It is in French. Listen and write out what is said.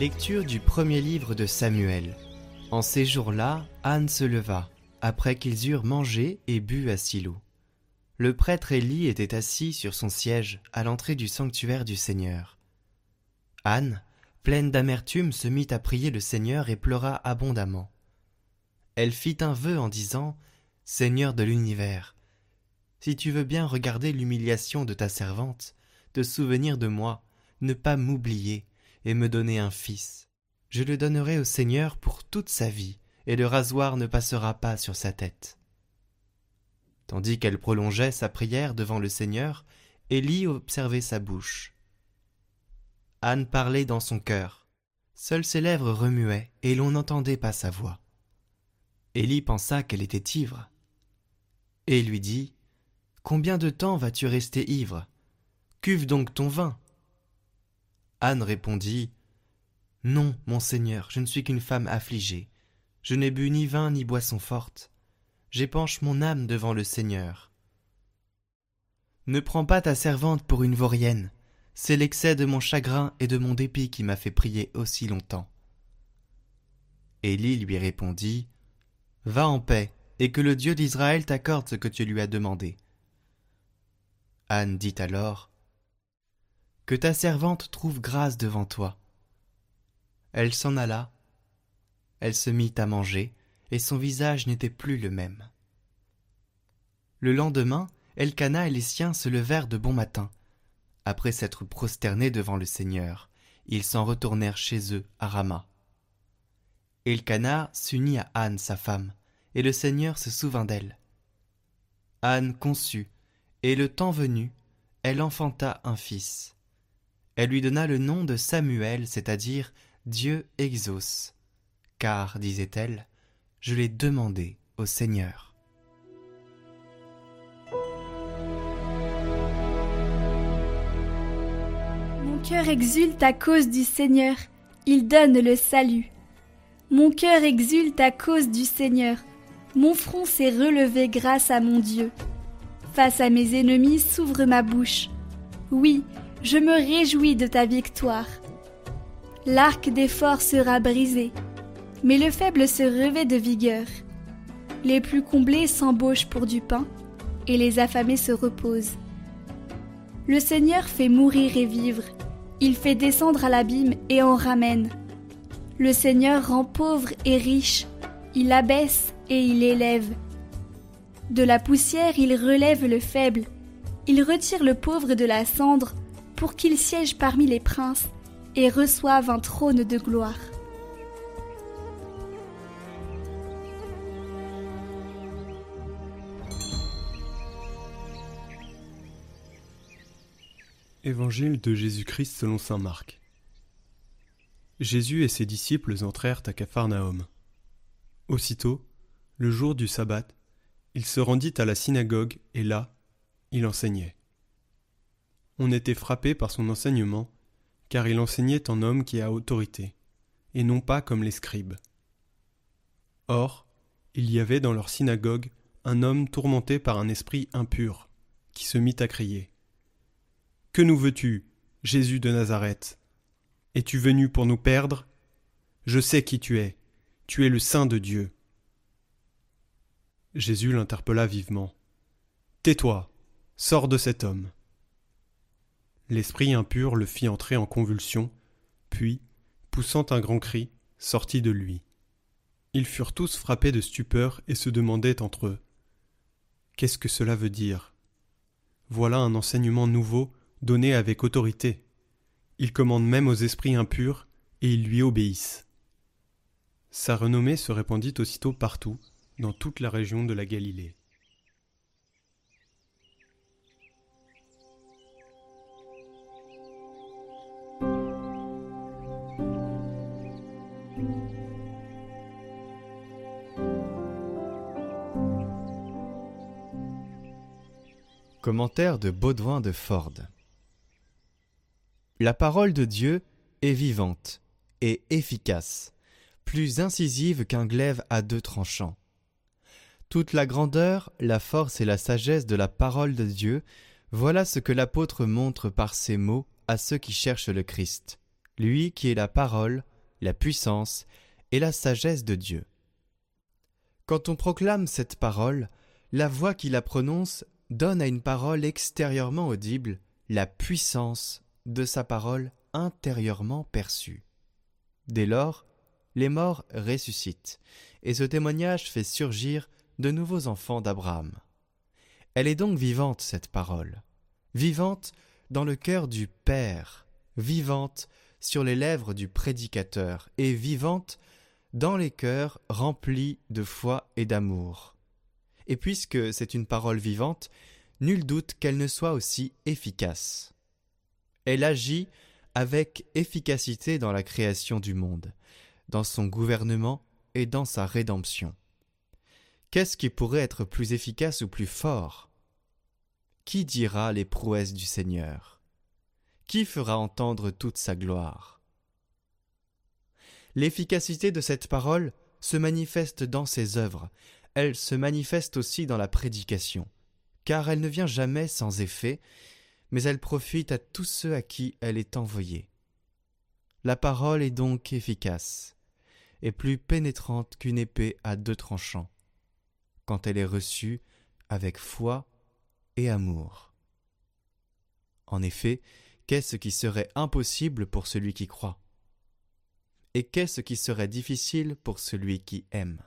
Lecture du premier livre de Samuel. En ces jours-là, Anne se leva, après qu'ils eurent mangé et bu à Silo. Le prêtre Élie était assis sur son siège à l'entrée du sanctuaire du Seigneur. Anne, pleine d'amertume, se mit à prier le Seigneur et pleura abondamment. Elle fit un vœu en disant Seigneur de l'univers, si tu veux bien regarder l'humiliation de ta servante, te souvenir de moi, ne pas m'oublier, et me donner un fils. Je le donnerai au Seigneur pour toute sa vie, et le rasoir ne passera pas sur sa tête. Tandis qu'elle prolongeait sa prière devant le Seigneur, Élie observait sa bouche. Anne parlait dans son cœur. Seules ses lèvres remuaient, et l'on n'entendait pas sa voix. Élie pensa qu'elle était ivre. Et lui dit Combien de temps vas-tu rester ivre? Cuve donc ton vin. Anne répondit Non, mon Seigneur, je ne suis qu'une femme affligée. Je n'ai bu ni vin ni boisson forte. J'épanche mon âme devant le Seigneur. Ne prends pas ta servante pour une vaurienne. C'est l'excès de mon chagrin et de mon dépit qui m'a fait prier aussi longtemps. Élie lui répondit Va en paix, et que le Dieu d'Israël t'accorde ce que tu lui as demandé. Anne dit alors que ta servante trouve grâce devant toi. Elle s'en alla, elle se mit à manger, et son visage n'était plus le même. Le lendemain, Elkana et les siens se levèrent de bon matin. Après s'être prosternés devant le Seigneur, ils s'en retournèrent chez eux à Rama. Elkana s'unit à Anne, sa femme, et le Seigneur se souvint d'elle. Anne conçut, et le temps venu, elle enfanta un fils. Elle lui donna le nom de Samuel, c'est-à-dire Dieu exauce. Car, disait-elle, je l'ai demandé au Seigneur. Mon cœur exulte à cause du Seigneur, il donne le salut. Mon cœur exulte à cause du Seigneur, mon front s'est relevé grâce à mon Dieu. Face à mes ennemis s'ouvre ma bouche. Oui, je me réjouis de ta victoire. L'arc des forts sera brisé, mais le faible se revêt de vigueur. Les plus comblés s'embauchent pour du pain, et les affamés se reposent. Le Seigneur fait mourir et vivre, il fait descendre à l'abîme et en ramène. Le Seigneur rend pauvre et riche, il abaisse et il élève. De la poussière il relève le faible, il retire le pauvre de la cendre pour qu'il siège parmi les princes et reçoive un trône de gloire. Évangile de Jésus-Christ selon saint Marc. Jésus et ses disciples entrèrent à Capharnaüm. Aussitôt, le jour du sabbat, il se rendit à la synagogue et là, il enseignait on était frappé par son enseignement, car il enseignait en homme qui a autorité, et non pas comme les scribes. Or, il y avait dans leur synagogue un homme tourmenté par un esprit impur, qui se mit à crier. Que nous veux-tu, Jésus de Nazareth? Es-tu venu pour nous perdre? Je sais qui tu es, tu es le Saint de Dieu. Jésus l'interpella vivement. Tais-toi, sors de cet homme. L'esprit impur le fit entrer en convulsion, puis, poussant un grand cri, sortit de lui. Ils furent tous frappés de stupeur et se demandaient entre eux Qu'est-ce que cela veut dire? Voilà un enseignement nouveau donné avec autorité. Il commande même aux esprits impurs et ils lui obéissent. Sa renommée se répandit aussitôt partout, dans toute la région de la Galilée. Commentaire de Baudouin de Ford. La parole de Dieu est vivante et efficace, plus incisive qu'un glaive à deux tranchants. Toute la grandeur, la force et la sagesse de la parole de Dieu, voilà ce que l'apôtre montre par ces mots à ceux qui cherchent le Christ, lui qui est la parole, la puissance et la sagesse de Dieu. Quand on proclame cette parole, la voix qui la prononce donne à une parole extérieurement audible la puissance de sa parole intérieurement perçue. Dès lors, les morts ressuscitent, et ce témoignage fait surgir de nouveaux enfants d'Abraham. Elle est donc vivante, cette parole, vivante dans le cœur du Père, vivante sur les lèvres du prédicateur, et vivante dans les cœurs remplis de foi et d'amour. Et puisque c'est une parole vivante, nul doute qu'elle ne soit aussi efficace. Elle agit avec efficacité dans la création du monde, dans son gouvernement et dans sa rédemption. Qu'est-ce qui pourrait être plus efficace ou plus fort? Qui dira les prouesses du Seigneur? Qui fera entendre toute sa gloire? L'efficacité de cette parole se manifeste dans ses œuvres, elle se manifeste aussi dans la prédication, car elle ne vient jamais sans effet, mais elle profite à tous ceux à qui elle est envoyée. La parole est donc efficace, et plus pénétrante qu'une épée à deux tranchants, quand elle est reçue avec foi et amour. En effet, qu'est-ce qui serait impossible pour celui qui croit? Et qu'est-ce qui serait difficile pour celui qui aime?